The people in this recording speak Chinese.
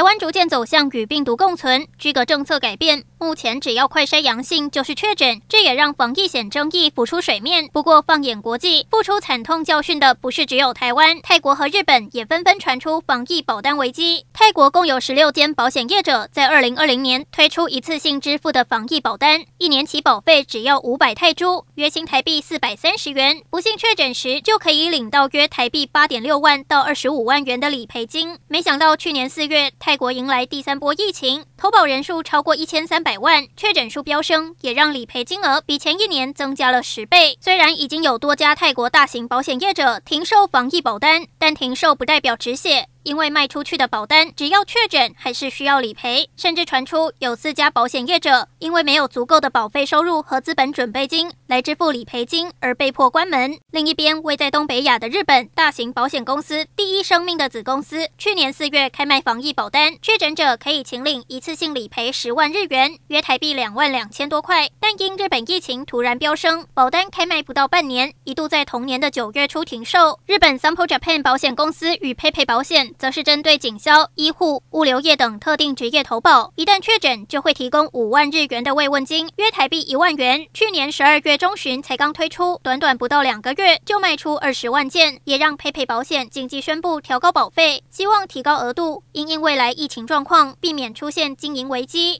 台湾逐渐走向与病毒共存，居隔政策改变。目前只要快筛阳性就是确诊，这也让防疫险争议浮出水面。不过，放眼国际，付出惨痛教训的不是只有台湾，泰国和日本也纷纷传出防疫保单危机。泰国共有十六间保险业者在二零二零年推出一次性支付的防疫保单，一年起保费只要五百泰铢，约新台币四百三十元。不幸确诊时，就可以领到约台币八点六万到二十五万元的理赔金。没想到去年四月，泰国迎来第三波疫情，投保人数超过一千三百。万确诊数飙升，也让理赔金额比前一年增加了十倍。虽然已经有多家泰国大型保险业者停售防疫保单，但停售不代表止血。因为卖出去的保单，只要确诊还是需要理赔，甚至传出有四家保险业者因为没有足够的保费收入和资本准备金来支付理赔金而被迫关门。另一边，位在东北亚的日本大型保险公司第一生命的子公司，去年四月开卖防疫保单，确诊者可以请领一次性理赔十万日元，约台币两万两千多块。但因日本疫情突然飙升，保单开卖不到半年，一度在同年的九月初停售。日本 Sample Japan 保险公司与佩佩保险。则是针对警消、医护、物流业等特定职业投保，一旦确诊就会提供五万日元的慰问金，约台币一万元。去年十二月中旬才刚推出，短短不到两个月就卖出二十万件，也让佩佩保险紧急宣布调高保费，希望提高额度，因应未来疫情状况，避免出现经营危机。